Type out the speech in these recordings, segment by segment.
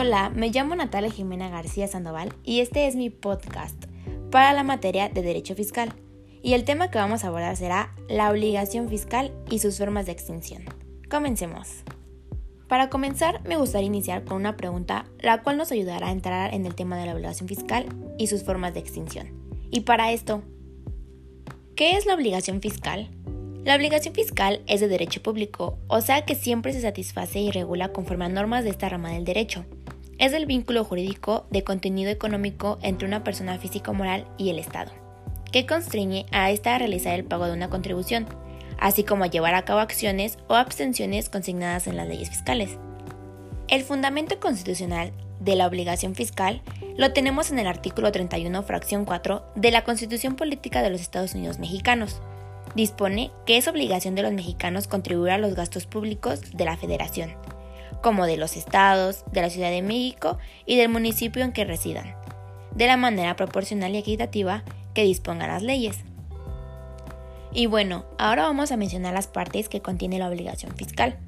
Hola, me llamo Natalia Jimena García Sandoval y este es mi podcast para la materia de Derecho Fiscal. Y el tema que vamos a abordar será la obligación fiscal y sus formas de extinción. Comencemos. Para comenzar, me gustaría iniciar con una pregunta, la cual nos ayudará a entrar en el tema de la obligación fiscal y sus formas de extinción. Y para esto, ¿qué es la obligación fiscal? La obligación fiscal es de derecho público, o sea que siempre se satisface y regula conforme a normas de esta rama del derecho. Es el vínculo jurídico de contenido económico entre una persona física o moral y el Estado, que constriñe a ésta a realizar el pago de una contribución, así como a llevar a cabo acciones o abstenciones consignadas en las leyes fiscales. El fundamento constitucional de la obligación fiscal lo tenemos en el artículo 31, fracción 4 de la Constitución Política de los Estados Unidos Mexicanos. Dispone que es obligación de los mexicanos contribuir a los gastos públicos de la Federación, como de los estados, de la Ciudad de México y del municipio en que residan, de la manera proporcional y equitativa que dispongan las leyes. Y bueno, ahora vamos a mencionar las partes que contiene la obligación fiscal.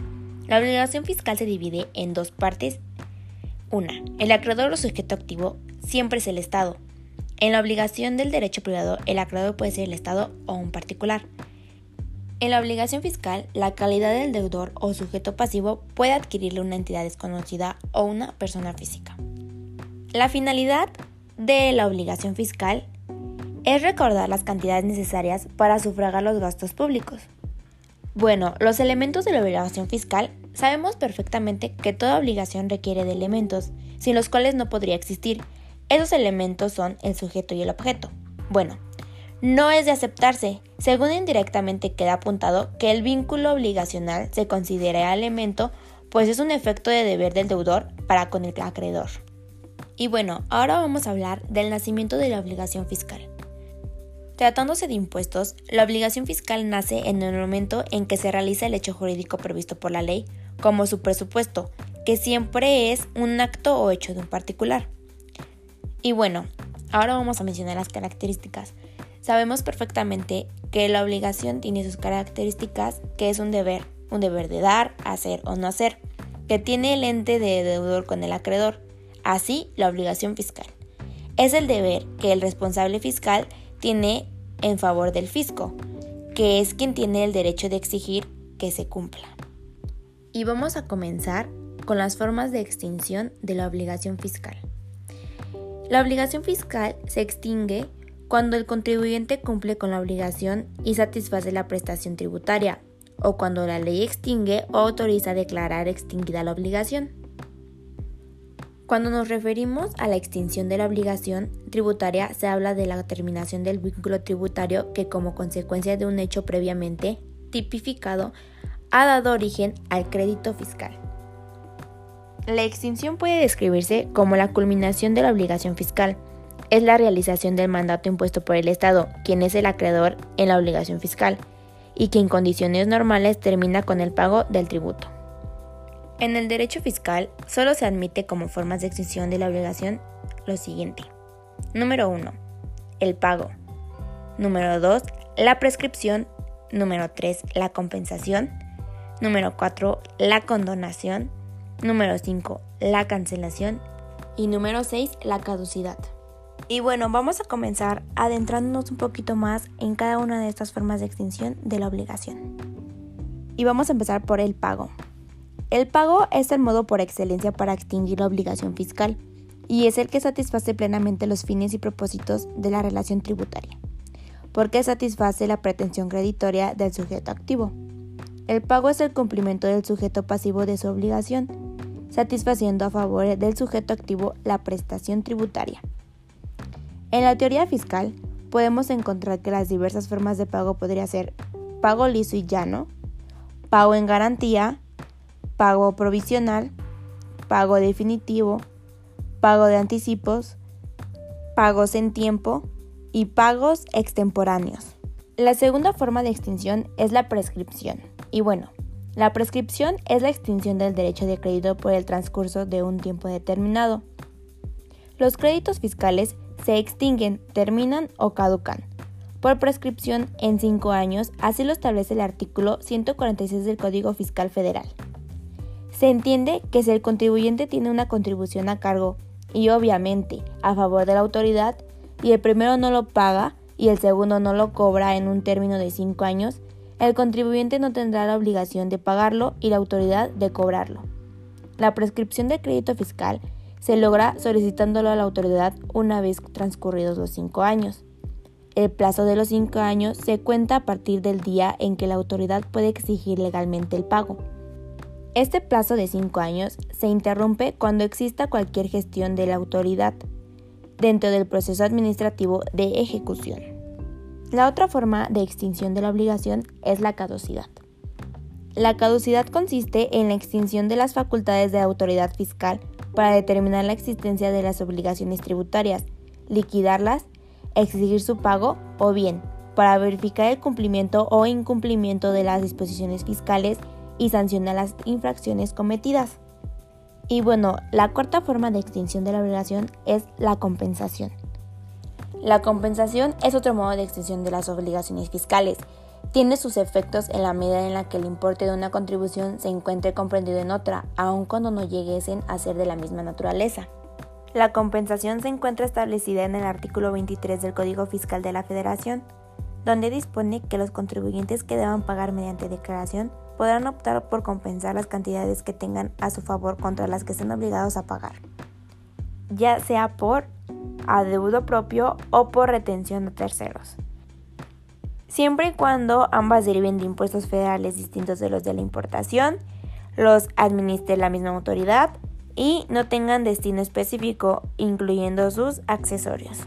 La obligación fiscal se divide en dos partes. Una, el acreedor o sujeto activo siempre es el Estado. En la obligación del derecho privado, el acreedor puede ser el Estado o un particular. En la obligación fiscal, la calidad del deudor o sujeto pasivo puede adquirirle una entidad desconocida o una persona física. La finalidad de la obligación fiscal es recordar las cantidades necesarias para sufragar los gastos públicos. Bueno, los elementos de la obligación fiscal sabemos perfectamente que toda obligación requiere de elementos, sin los cuales no podría existir. Esos elementos son el sujeto y el objeto. Bueno, no es de aceptarse, según indirectamente queda apuntado que el vínculo obligacional se considera elemento, pues es un efecto de deber del deudor para con el acreedor. Y bueno, ahora vamos a hablar del nacimiento de la obligación fiscal. Tratándose de impuestos, la obligación fiscal nace en el momento en que se realiza el hecho jurídico previsto por la ley, como su presupuesto, que siempre es un acto o hecho de un particular. Y bueno, ahora vamos a mencionar las características. Sabemos perfectamente que la obligación tiene sus características, que es un deber, un deber de dar, hacer o no hacer, que tiene el ente de deudor con el acreedor, así la obligación fiscal. Es el deber que el responsable fiscal tiene en favor del fisco, que es quien tiene el derecho de exigir que se cumpla. Y vamos a comenzar con las formas de extinción de la obligación fiscal. La obligación fiscal se extingue cuando el contribuyente cumple con la obligación y satisface la prestación tributaria, o cuando la ley extingue o autoriza declarar extinguida la obligación. Cuando nos referimos a la extinción de la obligación tributaria, se habla de la terminación del vínculo tributario que como consecuencia de un hecho previamente tipificado ha dado origen al crédito fiscal. La extinción puede describirse como la culminación de la obligación fiscal, es la realización del mandato impuesto por el Estado, quien es el acreedor en la obligación fiscal, y que en condiciones normales termina con el pago del tributo. En el derecho fiscal solo se admite como formas de extinción de la obligación lo siguiente. Número 1. El pago. Número 2. La prescripción. Número 3. La compensación. Número 4. La condonación. Número 5. La cancelación. Y número 6. La caducidad. Y bueno, vamos a comenzar adentrándonos un poquito más en cada una de estas formas de extinción de la obligación. Y vamos a empezar por el pago. El pago es el modo por excelencia para extinguir la obligación fiscal y es el que satisface plenamente los fines y propósitos de la relación tributaria, porque satisface la pretensión creditoria del sujeto activo. El pago es el cumplimiento del sujeto pasivo de su obligación, satisfaciendo a favor del sujeto activo la prestación tributaria. En la teoría fiscal podemos encontrar que las diversas formas de pago podría ser pago liso y llano, pago en garantía, pago provisional, pago definitivo, pago de anticipos, pagos en tiempo y pagos extemporáneos. La segunda forma de extinción es la prescripción. Y bueno, la prescripción es la extinción del derecho de crédito por el transcurso de un tiempo determinado. Los créditos fiscales se extinguen, terminan o caducan. Por prescripción en cinco años, así lo establece el artículo 146 del Código Fiscal Federal. Se entiende que si el contribuyente tiene una contribución a cargo y obviamente a favor de la autoridad, y el primero no lo paga y el segundo no lo cobra en un término de cinco años, el contribuyente no tendrá la obligación de pagarlo y la autoridad de cobrarlo. La prescripción de crédito fiscal se logra solicitándolo a la autoridad una vez transcurridos los cinco años. El plazo de los cinco años se cuenta a partir del día en que la autoridad puede exigir legalmente el pago. Este plazo de cinco años se interrumpe cuando exista cualquier gestión de la autoridad dentro del proceso administrativo de ejecución. La otra forma de extinción de la obligación es la caducidad. La caducidad consiste en la extinción de las facultades de autoridad fiscal para determinar la existencia de las obligaciones tributarias, liquidarlas, exigir su pago o bien para verificar el cumplimiento o incumplimiento de las disposiciones fiscales y sancionar las infracciones cometidas. Y bueno, la cuarta forma de extinción de la obligación es la compensación. La compensación es otro modo de extinción de las obligaciones fiscales. Tiene sus efectos en la medida en la que el importe de una contribución se encuentre comprendido en otra, aun cuando no lleguen a ser de la misma naturaleza. La compensación se encuentra establecida en el artículo 23 del Código Fiscal de la Federación, donde dispone que los contribuyentes que deban pagar mediante declaración podrán optar por compensar las cantidades que tengan a su favor contra las que estén obligados a pagar, ya sea por adeudo propio o por retención de terceros. Siempre y cuando ambas deriven de impuestos federales distintos de los de la importación, los administre la misma autoridad y no tengan destino específico, incluyendo sus accesorios.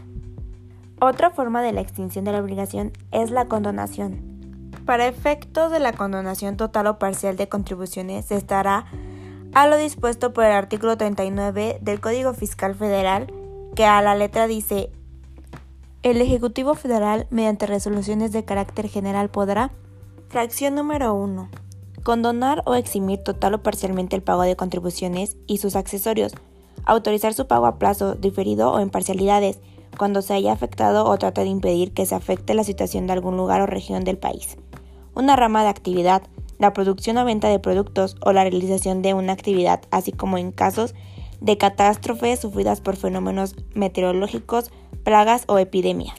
Otra forma de la extinción de la obligación es la condonación. Para efectos de la condonación total o parcial de contribuciones se estará a lo dispuesto por el artículo 39 del Código Fiscal Federal, que a la letra dice, el Ejecutivo Federal, mediante resoluciones de carácter general, podrá, fracción número 1, condonar o eximir total o parcialmente el pago de contribuciones y sus accesorios, autorizar su pago a plazo diferido o en parcialidades, cuando se haya afectado o trata de impedir que se afecte la situación de algún lugar o región del país. Una rama de actividad, la producción o venta de productos o la realización de una actividad, así como en casos de catástrofes sufridas por fenómenos meteorológicos, plagas o epidemias,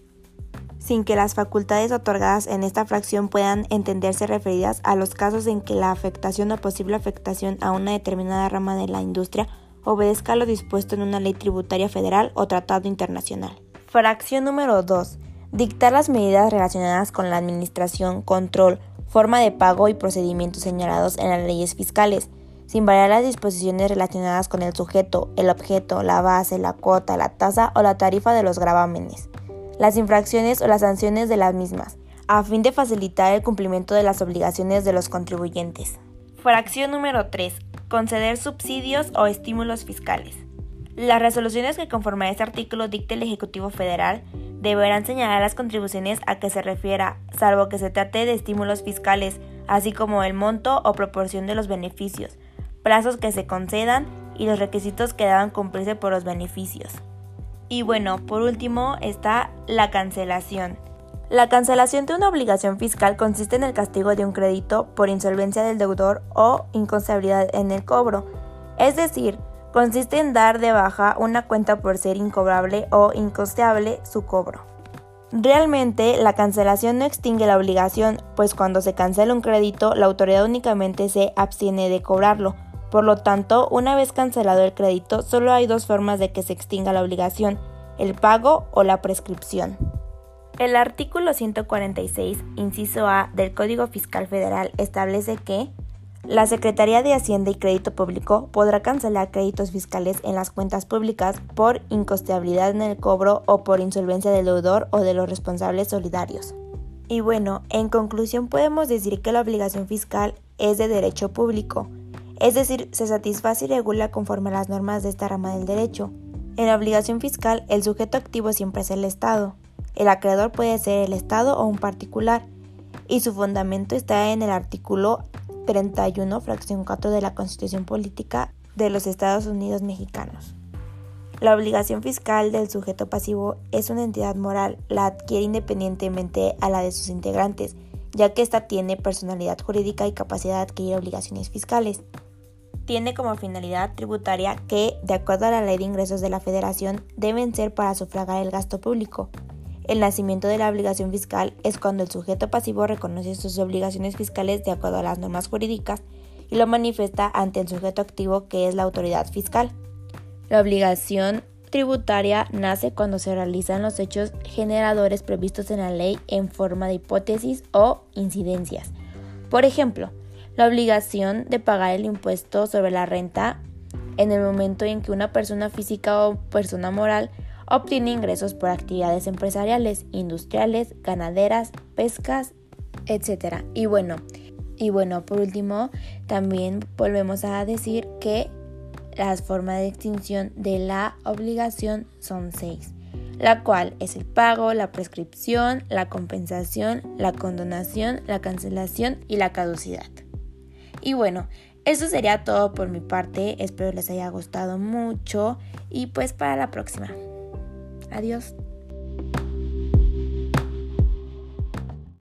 sin que las facultades otorgadas en esta fracción puedan entenderse referidas a los casos en que la afectación o posible afectación a una determinada rama de la industria obedezca a lo dispuesto en una ley tributaria federal o tratado internacional. Fracción número 2 dictar las medidas relacionadas con la administración, control, forma de pago y procedimientos señalados en las leyes fiscales, sin variar las disposiciones relacionadas con el sujeto, el objeto, la base, la cuota, la tasa o la tarifa de los gravámenes, las infracciones o las sanciones de las mismas, a fin de facilitar el cumplimiento de las obligaciones de los contribuyentes. Fracción número 3. Conceder subsidios o estímulos fiscales. Las resoluciones que conforme a este artículo dicte el Ejecutivo Federal deberán señalar las contribuciones a que se refiera, salvo que se trate de estímulos fiscales, así como el monto o proporción de los beneficios, plazos que se concedan y los requisitos que deban cumplirse por los beneficios. Y bueno, por último está la cancelación. La cancelación de una obligación fiscal consiste en el castigo de un crédito por insolvencia del deudor o inconstabilidad en el cobro, es decir, consiste en dar de baja una cuenta por ser incobrable o incosteable su cobro. Realmente, la cancelación no extingue la obligación, pues cuando se cancela un crédito, la autoridad únicamente se abstiene de cobrarlo. Por lo tanto, una vez cancelado el crédito, solo hay dos formas de que se extinga la obligación, el pago o la prescripción. El artículo 146, inciso A del Código Fiscal Federal establece que la Secretaría de Hacienda y Crédito Público podrá cancelar créditos fiscales en las cuentas públicas por incosteabilidad en el cobro o por insolvencia del deudor o de los responsables solidarios. Y bueno, en conclusión podemos decir que la obligación fiscal es de derecho público, es decir, se satisface y regula conforme a las normas de esta rama del derecho. En la obligación fiscal, el sujeto activo siempre es el Estado. El acreedor puede ser el Estado o un particular, y su fundamento está en el artículo 31, fracción 4 de la Constitución Política de los Estados Unidos Mexicanos. La obligación fiscal del sujeto pasivo es una entidad moral, la adquiere independientemente a la de sus integrantes, ya que ésta tiene personalidad jurídica y capacidad de adquirir obligaciones fiscales. Tiene como finalidad tributaria que, de acuerdo a la Ley de Ingresos de la Federación, deben ser para sufragar el gasto público. El nacimiento de la obligación fiscal es cuando el sujeto pasivo reconoce sus obligaciones fiscales de acuerdo a las normas jurídicas y lo manifiesta ante el sujeto activo que es la autoridad fiscal. La obligación tributaria nace cuando se realizan los hechos generadores previstos en la ley en forma de hipótesis o incidencias. Por ejemplo, la obligación de pagar el impuesto sobre la renta en el momento en que una persona física o persona moral obtiene ingresos por actividades empresariales, industriales, ganaderas, pescas, etc. Y bueno, y bueno, por último, también volvemos a decir que las formas de extinción de la obligación son seis, la cual es el pago, la prescripción, la compensación, la condonación, la cancelación y la caducidad. Y bueno, eso sería todo por mi parte, espero les haya gustado mucho y pues para la próxima. Adiós.